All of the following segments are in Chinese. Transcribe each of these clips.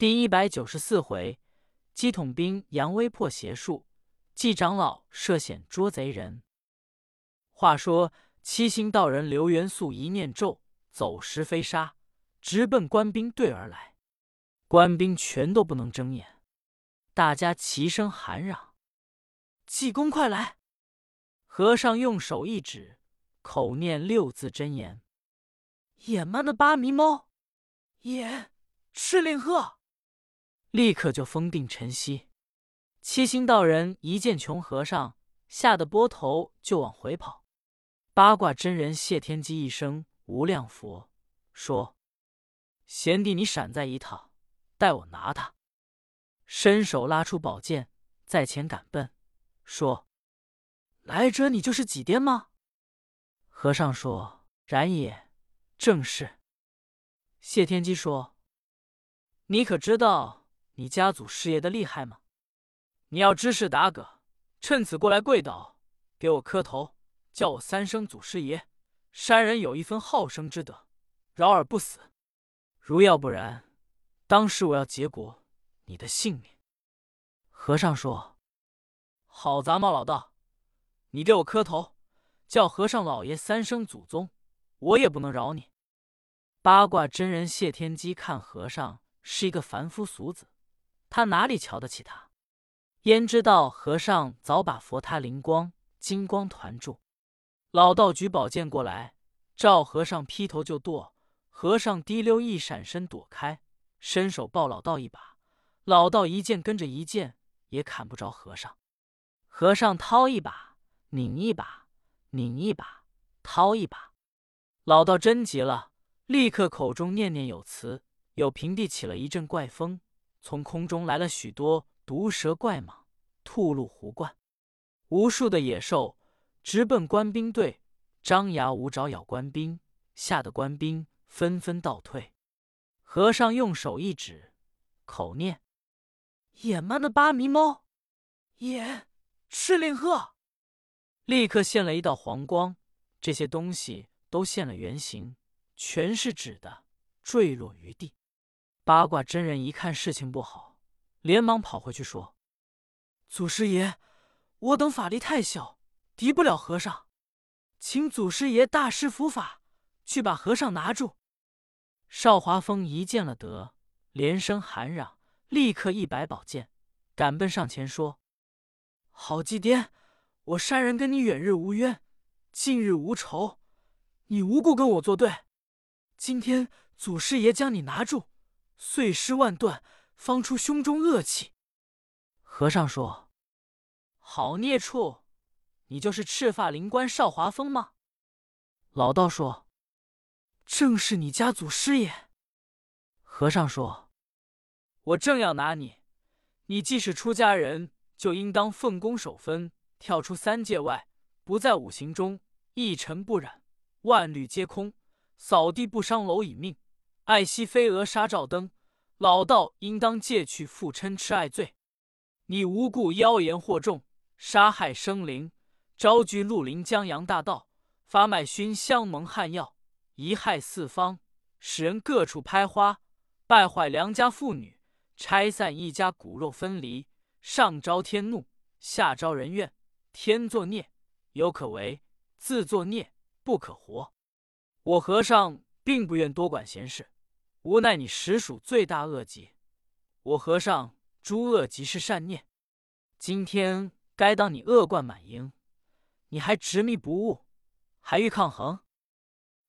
第一百九十四回，鸡统兵杨威破邪术，季长老涉险捉贼人。话说七星道人刘元素一念咒，走石飞沙，直奔官兵队而来。官兵全都不能睁眼，大家齐声喊嚷：“济公快来！”和尚用手一指，口念六字真言：“野蛮的八迷猫，野赤令鹤。”立刻就封定晨曦。七星道人一见穷和尚，吓得拨头就往回跑。八卦真人谢天机一声无量佛，说：“贤弟，你闪在一趟，待我拿他。”伸手拉出宝剑，在前赶奔，说：“来者，你就是几颠吗？”和尚说：“然也，正是。”谢天机说：“你可知道？”你家祖师爷的厉害吗？你要知是打个，趁此过来跪倒，给我磕头，叫我三声祖师爷。山人有一分好生之德，饶而不死。如要不然，当时我要结果你的性命。和尚说：“好杂毛老道，你给我磕头，叫和尚老爷三声祖宗，我也不能饶你。”八卦真人谢天机看和尚是一个凡夫俗子。他哪里瞧得起他？焉知道和尚早把佛塔灵光金光团住。老道举宝剑过来，照和尚劈头就剁。和尚滴溜一闪身躲开，伸手抱老道一把。老道一剑跟着一剑，也砍不着和尚。和尚掏一把，拧一把，拧一把，掏一把。老道真急了，立刻口中念念有词，有平地起了一阵怪风。从空中来了许多毒蛇怪蟒、兔鹿狐怪，无数的野兽直奔官兵队，张牙舞爪咬官兵，吓得官兵纷纷倒退。和尚用手一指，口念：“野蛮的八迷猫，野赤令鹤。”立刻现了一道黄光，这些东西都现了原形，全是纸的，坠落于地。八卦真人一看事情不好，连忙跑回去说：“祖师爷，我等法力太小，敌不了和尚，请祖师爷大施伏法，去把和尚拿住。”少华峰一见了得，连声喊嚷，立刻一摆宝剑，赶奔上前说：“好祭颠，我山人跟你远日无冤，近日无仇，你无故跟我作对，今天祖师爷将你拿住。”碎尸万段，方出胸中恶气。和尚说：“好孽畜，你就是赤发灵官少华峰吗？”老道说：“正是你家祖师爷。”和尚说：“我正要拿你，你既是出家人，就应当奉公守分，跳出三界外，不在五行中，一尘不染，万虑皆空，扫地不伤蝼蚁命。”爱惜飞蛾杀照灯，老道应当戒去父嗔痴爱罪。你无故妖言惑众，杀害生灵，招聚绿林江洋大盗，发卖熏香蒙汗药，贻害四方，使人各处拍花，败坏良家妇女，拆散一家，骨肉分离，上招天怒，下招人怨。天作孽，犹可为；自作孽，不可活。我和尚并不愿多管闲事。无奈你实属罪大恶极，我和尚诸恶即是善念，今天该当你恶贯满盈，你还执迷不悟，还欲抗衡？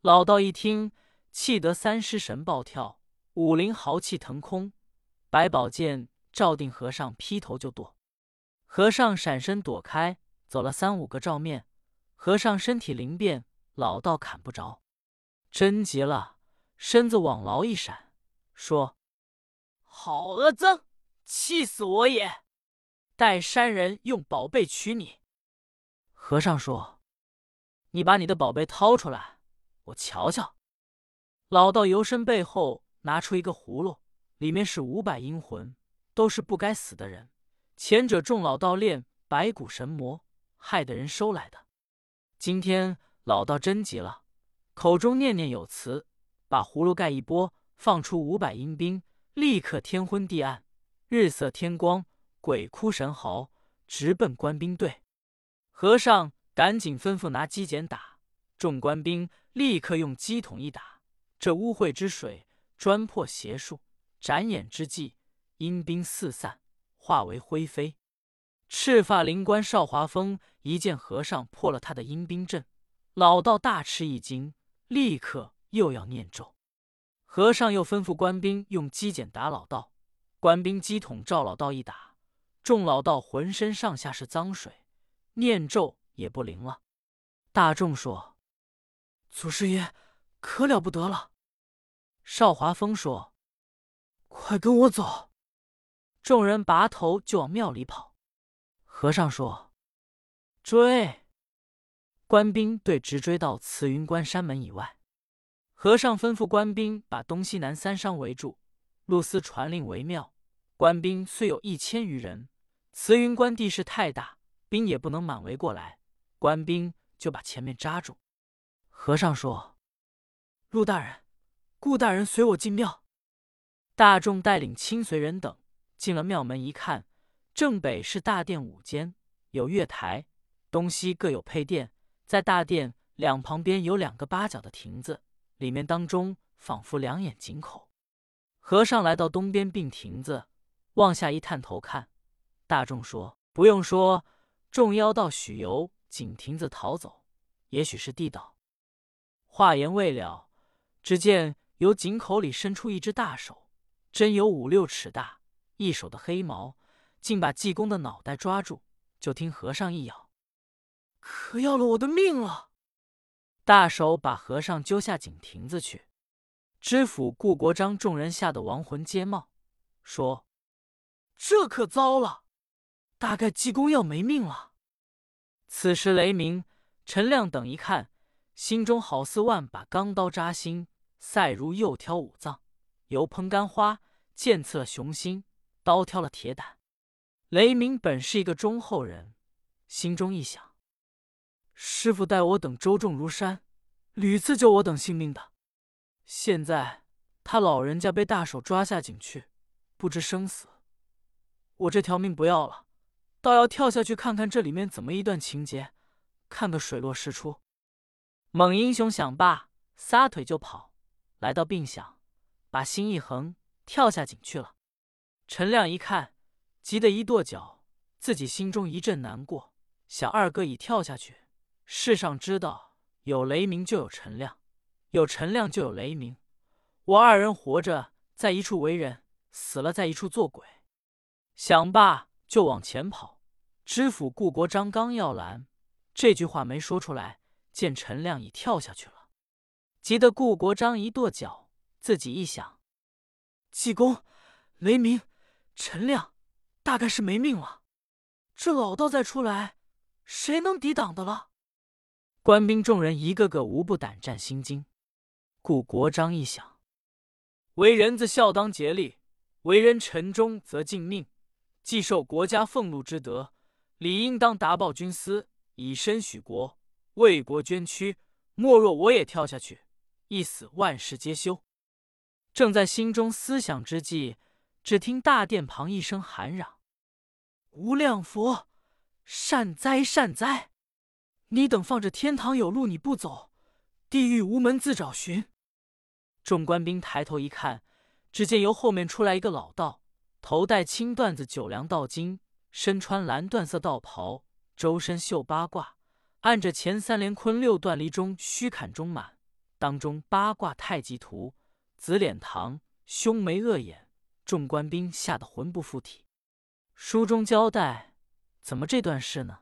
老道一听，气得三尸神暴跳，五灵豪气腾空，百宝剑照定和尚劈头就剁。和尚闪身躲开，走了三五个照面，和尚身体灵便，老道砍不着，真急了。身子往牢一闪，说：“好恶僧，气死我也！待山人用宝贝取你。”和尚说：“你把你的宝贝掏出来，我瞧瞧。”老道由身背后拿出一个葫芦，里面是五百阴魂，都是不该死的人。前者众老道练白骨神魔，害得人收来的。今天老道真急了，口中念念有词。把葫芦盖一拨，放出五百阴兵，立刻天昏地暗，日色天光，鬼哭神嚎，直奔官兵队。和尚赶紧吩咐拿机剪打，众官兵立刻用机筒一打，这污秽之水专破邪术。眨眼之际，阴兵四散，化为灰飞。赤发灵官少华峰一见和尚破了他的阴兵阵，老道大吃一惊，立刻又要念咒。和尚又吩咐官兵用机剪打老道，官兵机筒照老道一打，众老道浑身上下是脏水，念咒也不灵了。大众说：“祖师爷可了不得了。”少华峰说：“快跟我走！”众人拔头就往庙里跑。和尚说：“追！”官兵队直追到慈云关山门以外。和尚吩咐官兵把东西南三商围住，陆司传令为妙。官兵虽有一千余人，慈云关地势太大，兵也不能满围过来。官兵就把前面扎住。和尚说：“陆大人、顾大人，随我进庙。”大众带领亲随人等进了庙门，一看。正北是大殿五间，有月台，东西各有配殿。在大殿两旁边有两个八角的亭子，里面当中仿佛两眼井口。和尚来到东边并亭子，往下一探头看，大众说：“不用说，众妖道许由井亭子逃走，也许是地道。”话言未了，只见由井口里伸出一只大手，真有五六尺大，一手的黑毛。竟把济公的脑袋抓住，就听和尚一咬，可要了我的命了！大手把和尚揪下井亭子去。知府顾国璋众人吓得亡魂皆冒，说：“这可糟了，大概济公要没命了。”此时雷鸣、陈亮等一看，心中好似万把钢刀扎心，赛如又挑五脏，油烹干花，剑刺了雄心，刀挑了铁胆。雷鸣本是一个忠厚人，心中一想：师傅待我等周重如山，屡次救我等性命的。现在他老人家被大手抓下井去，不知生死。我这条命不要了，倒要跳下去看看这里面怎么一段情节，看个水落石出。猛英雄想罢，撒腿就跑，来到病响，把心一横，跳下井去了。陈亮一看。急得一跺脚，自己心中一阵难过，想二哥已跳下去。世上知道有雷鸣就有陈亮，有陈亮就有雷鸣。我二人活着在一处为人，死了在一处做鬼。想罢就往前跑。知府顾国璋刚要拦，这句话没说出来，见陈亮已跳下去了，急得顾国璋一跺脚，自己一想：济公、雷鸣、陈亮。大概是没命了，这老道再出来，谁能抵挡的了？官兵众人一个个无不胆战心惊。顾国璋一想，为人子孝当竭力，为人臣忠则尽命，既受国家俸禄之德，理应当达报军司，以身许国，为国捐躯。莫若我也跳下去，一死万事皆休。正在心中思想之际，只听大殿旁一声喊嚷。无量佛，善哉善哉！你等放着天堂有路你不走，地狱无门自找寻。众官兵抬头一看，只见由后面出来一个老道，头戴青缎子九梁道巾，身穿蓝缎色道袍，周身绣八卦，按着前三连坤六段离中虚坎中满，当中八卦太极图，紫脸堂，凶眉恶眼。众官兵吓得魂不附体。书中交代，怎么这段事呢？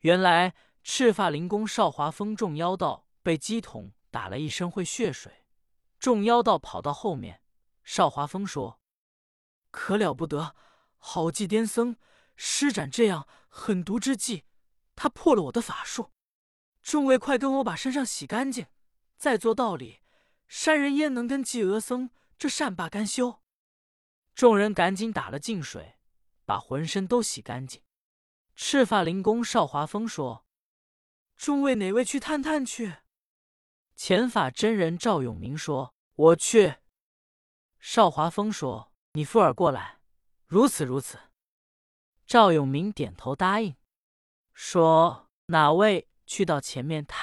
原来赤发灵公少华峰众妖道被鸡桶打了一身会血水，众妖道跑到后面。少华峰说：“可了不得，好计癫僧施展这样狠毒之计，他破了我的法术。众位快跟我把身上洗干净，再做道理。山人焉能跟济娥僧这善罢甘休？”众人赶紧打了净水。把浑身都洗干净。赤发灵公少华峰说：“众位哪位去探探去？”前法真人赵永明说：“我去。”邵华峰说：“你附耳过来，如此如此。”赵永明点头答应，说：“哪位去到前面探？”